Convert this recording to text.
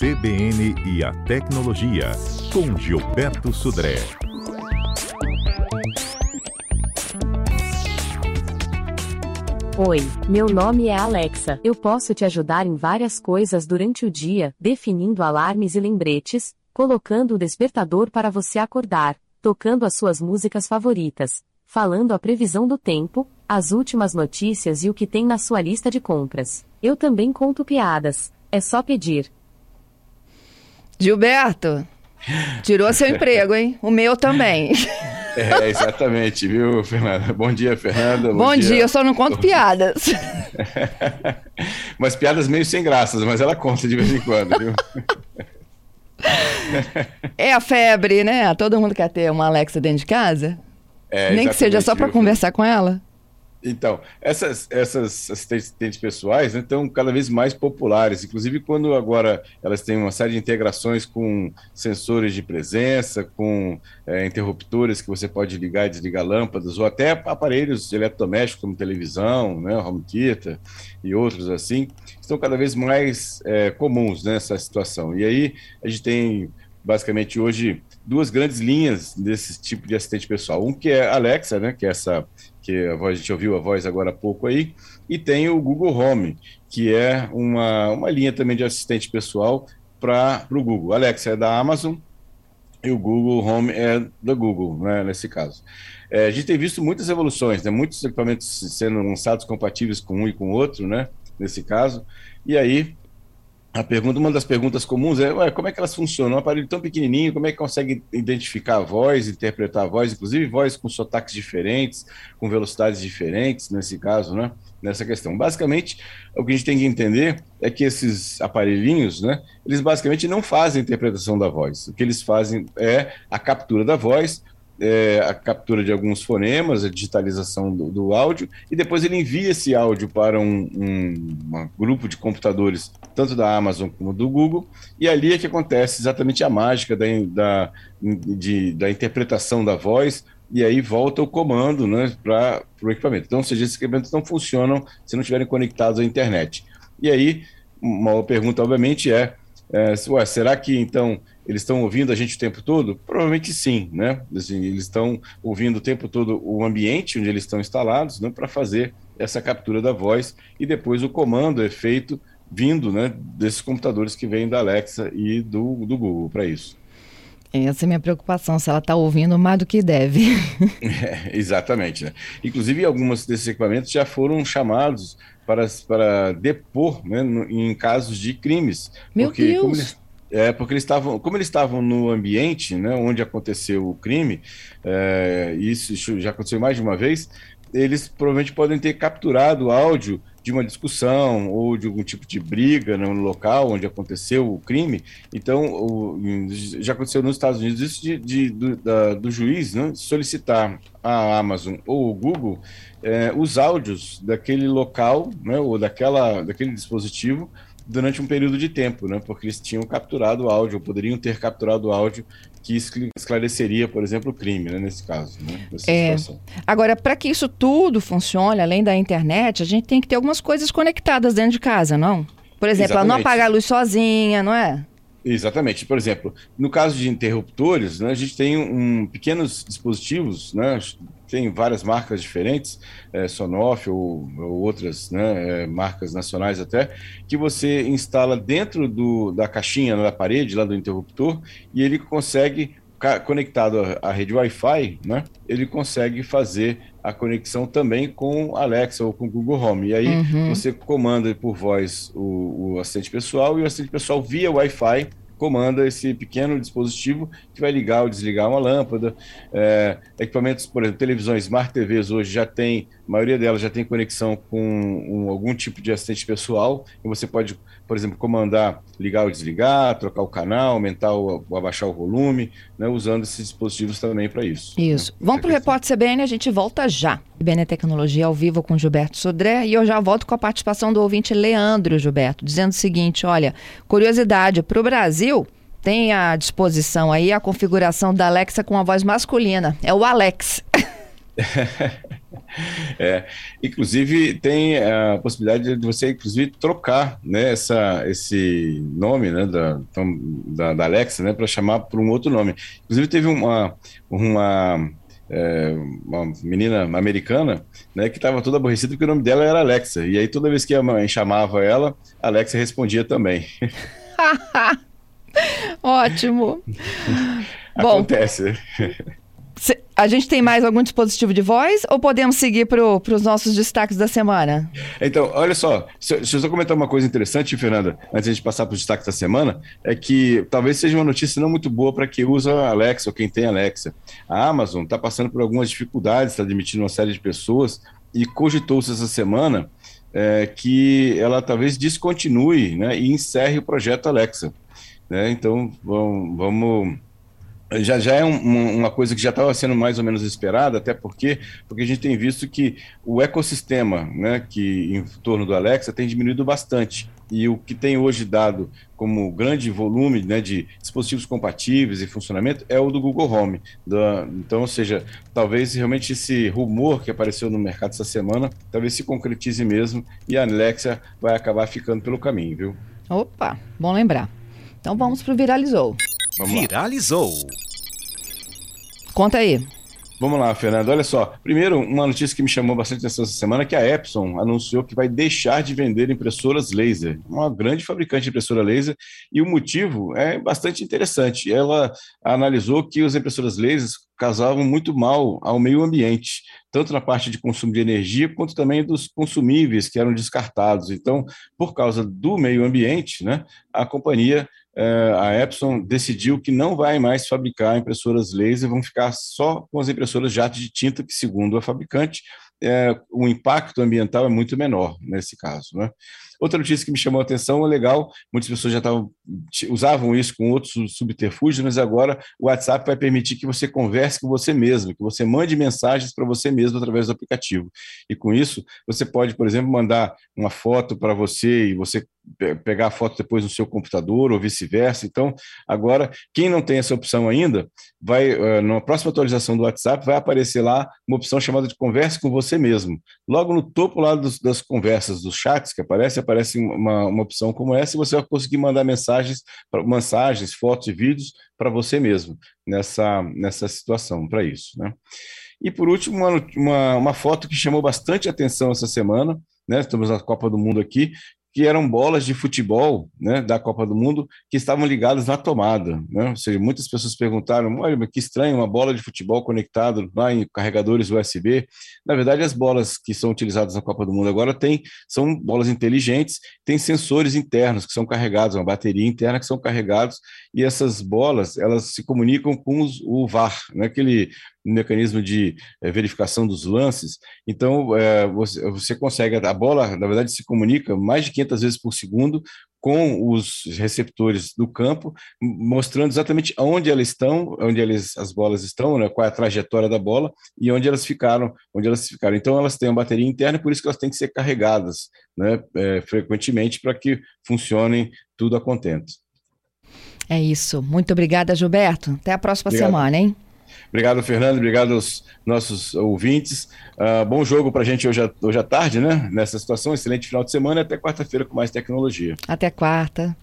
CBN e a Tecnologia, com Gilberto Sudré. Oi, meu nome é Alexa. Eu posso te ajudar em várias coisas durante o dia, definindo alarmes e lembretes, colocando o despertador para você acordar, tocando as suas músicas favoritas, falando a previsão do tempo, as últimas notícias e o que tem na sua lista de compras. Eu também conto piadas. É só pedir. Gilberto, tirou seu emprego, hein? O meu também. É, exatamente, viu, Fernanda? Bom dia, Fernanda. Bom, Bom dia. dia. eu só não conto piadas. mas piadas meio sem graças, mas ela conta de vez em quando, viu? É a febre, né? Todo mundo quer ter uma Alexa dentro de casa. É, Nem que seja só para conversar com ela. Então, essas, essas assistentes pessoais né, estão cada vez mais populares, inclusive quando agora elas têm uma série de integrações com sensores de presença, com é, interruptores que você pode ligar e desligar lâmpadas, ou até aparelhos eletrodomésticos como televisão, né, home theater e outros assim, estão cada vez mais é, comuns nessa situação. E aí a gente tem basicamente hoje duas grandes linhas desse tipo de assistente pessoal. Um que é a Alexa, né, que é essa que a, gente ouviu a voz agora há pouco aí, e tem o Google Home, que é uma, uma linha também de assistente pessoal para o Google. Alexa é da Amazon e o Google Home é da Google, né, nesse caso. É, a gente tem visto muitas evoluções, né, muitos equipamentos sendo lançados compatíveis com um e com o outro, né, nesse caso, e aí a pergunta, uma das perguntas comuns é, ué, como é que elas funcionam? Um aparelho tão pequenininho, como é que consegue identificar a voz, interpretar a voz, inclusive voz com sotaques diferentes, com velocidades diferentes, nesse caso, né? Nessa questão. Basicamente, o que a gente tem que entender é que esses aparelhinhos, né? Eles basicamente não fazem interpretação da voz. O que eles fazem é a captura da voz, é, a captura de alguns fonemas, a digitalização do, do, áudio, e depois ele envia esse áudio para um, um, grupo de computadores, tanto da Amazon como do Google, e ali é que acontece exatamente a mágica da, da, de, da interpretação da voz, e aí volta o comando né, para o equipamento. Então, ou seja, esses equipamentos não funcionam se não estiverem conectados à internet. E aí, uma pergunta, obviamente, é é, ué, será que então eles estão ouvindo a gente o tempo todo? Provavelmente sim, né? Assim, eles estão ouvindo o tempo todo o ambiente onde eles estão instalados, né, para fazer essa captura da voz e depois o comando é feito vindo, né, desses computadores que vêm da Alexa e do, do Google para isso. Essa é a minha preocupação, se ela está ouvindo mais do que deve. É, exatamente. Né? Inclusive, alguns desses equipamentos já foram chamados para, para depor né, no, em casos de crimes. Meu porque, Deus! Como eles, é, porque eles estavam, como eles estavam no ambiente né, onde aconteceu o crime, é, isso já aconteceu mais de uma vez, eles provavelmente podem ter capturado áudio de uma discussão ou de algum tipo de briga no local onde aconteceu o crime. Então, o, já aconteceu nos Estados Unidos isso de, de do, da, do, juiz né, solicitar à Amazon ou o Google é, os áudios daquele local né, ou daquela, daquele dispositivo durante um período de tempo, né? Porque eles tinham capturado o áudio, ou poderiam ter capturado o áudio que esclareceria, por exemplo, o crime, né, nesse caso. Né, é. Agora, para que isso tudo funcione, além da internet, a gente tem que ter algumas coisas conectadas dentro de casa, não? Por exemplo, ela não apagar a luz sozinha, não é? Exatamente. Por exemplo, no caso de interruptores, né, a gente tem um, pequenos dispositivos, né, tem várias marcas diferentes, é, Sonoff ou, ou outras né, é, marcas nacionais até, que você instala dentro do, da caixinha da parede, lá do interruptor, e ele consegue, conectado à rede Wi-Fi, né, ele consegue fazer a conexão também com Alexa ou com Google Home. E aí uhum. você comanda por voz o, o assistente pessoal e o assistente pessoal via Wi-Fi comanda esse pequeno dispositivo que vai ligar ou desligar uma lâmpada. É, equipamentos, por exemplo, televisões, smart TVs hoje já tem, a maioria delas já tem conexão com um, algum tipo de assistente pessoal, e você pode, por exemplo, comandar ligar ou desligar, trocar o canal, aumentar ou, ou abaixar o volume, né, usando esses dispositivos também para isso. Isso. Né? Vamos para o Repórter CBN, a gente volta já. CBN Tecnologia ao vivo com Gilberto Sodré e eu já volto com a participação do ouvinte Leandro Gilberto, dizendo o seguinte, olha, curiosidade, para o Brasil tem à disposição aí a configuração da Alexa com a voz masculina, é o Alex. é, inclusive tem a possibilidade de você inclusive trocar né, essa, esse nome né, da, da, da Alexa né, para chamar por um outro nome. Inclusive teve uma, uma, é, uma menina americana né, que estava toda aborrecida porque o nome dela era Alexa. E aí toda vez que a mãe chamava ela, a Alexa respondia também. Ótimo. Acontece. A gente tem mais algum dispositivo de voz ou podemos seguir para os nossos destaques da semana? Então, olha só, deixa eu só comentar uma coisa interessante, Fernanda, antes de passar para os destaques da semana, é que talvez seja uma notícia não muito boa para quem usa Alexa ou quem tem Alexa. A Amazon está passando por algumas dificuldades, está demitindo uma série de pessoas e cogitou-se essa semana é, que ela talvez descontinue né, e encerre o projeto Alexa. Né? Então, vamos, vamos já, já é um, uma coisa que já estava sendo mais ou menos esperada, até porque, porque a gente tem visto que o ecossistema né, que em torno do Alexa tem diminuído bastante. E o que tem hoje dado como grande volume né, de dispositivos compatíveis e funcionamento é o do Google Home. Da, então, ou seja, talvez realmente esse rumor que apareceu no mercado essa semana, talvez se concretize mesmo e a Alexa vai acabar ficando pelo caminho, viu? Opa, bom lembrar. Então vamos para o Viralizou. Vamos Viralizou. Lá. Conta aí. Vamos lá, Fernando. Olha só. Primeiro, uma notícia que me chamou bastante atenção essa semana é que a Epson anunciou que vai deixar de vender impressoras laser. Uma grande fabricante de impressora laser. E o motivo é bastante interessante. Ela analisou que as impressoras lasers causavam muito mal ao meio ambiente, tanto na parte de consumo de energia, quanto também dos consumíveis que eram descartados. Então, por causa do meio ambiente, né, a companhia a Epson decidiu que não vai mais fabricar impressoras laser, vão ficar só com as impressoras jato de tinta, que, segundo a fabricante, é, o impacto ambiental é muito menor nesse caso. Né? Outra notícia que me chamou a atenção é legal, muitas pessoas já estavam, usavam isso com outros subterfúgios, mas agora o WhatsApp vai permitir que você converse com você mesmo, que você mande mensagens para você mesmo através do aplicativo. E com isso, você pode, por exemplo, mandar uma foto para você e você pegar a foto depois no seu computador ou vice-versa. Então, agora, quem não tem essa opção ainda, vai eh, na próxima atualização do WhatsApp vai aparecer lá uma opção chamada de converse com você mesmo. Logo no topo lá dos, das conversas, dos chats que aparece, aparece uma, uma opção como essa e você vai conseguir mandar mensagens, mensagens, fotos e vídeos para você mesmo nessa, nessa situação, para isso. Né? E por último, uma, uma, uma foto que chamou bastante atenção essa semana, né? Estamos na Copa do Mundo aqui, que eram bolas de futebol né, da Copa do Mundo que estavam ligadas na tomada. Né? Ou seja, muitas pessoas perguntaram: olha, que estranho, uma bola de futebol conectada lá em carregadores USB. Na verdade, as bolas que são utilizadas na Copa do Mundo agora têm, são bolas inteligentes, têm sensores internos que são carregados, uma bateria interna que são carregados, e essas bolas elas se comunicam com os, o VAR, né, aquele mecanismo de é, verificação dos lances. Então, é, você, você consegue, a bola, na verdade, se comunica mais de 500 vezes por segundo com os receptores do campo, mostrando exatamente onde elas estão, onde eles, as bolas estão, né, qual é a trajetória da bola e onde elas ficaram, onde elas ficaram. Então elas têm uma bateria interna, por isso que elas têm que ser carregadas, né, é, frequentemente para que funcionem tudo a contento. É isso. Muito obrigada, Gilberto. Até a próxima Obrigado. semana, hein? Obrigado, Fernando. Obrigado aos nossos ouvintes. Uh, bom jogo para a gente hoje, hoje à tarde, né? Nessa situação. Excelente final de semana até quarta-feira com mais tecnologia. Até quarta.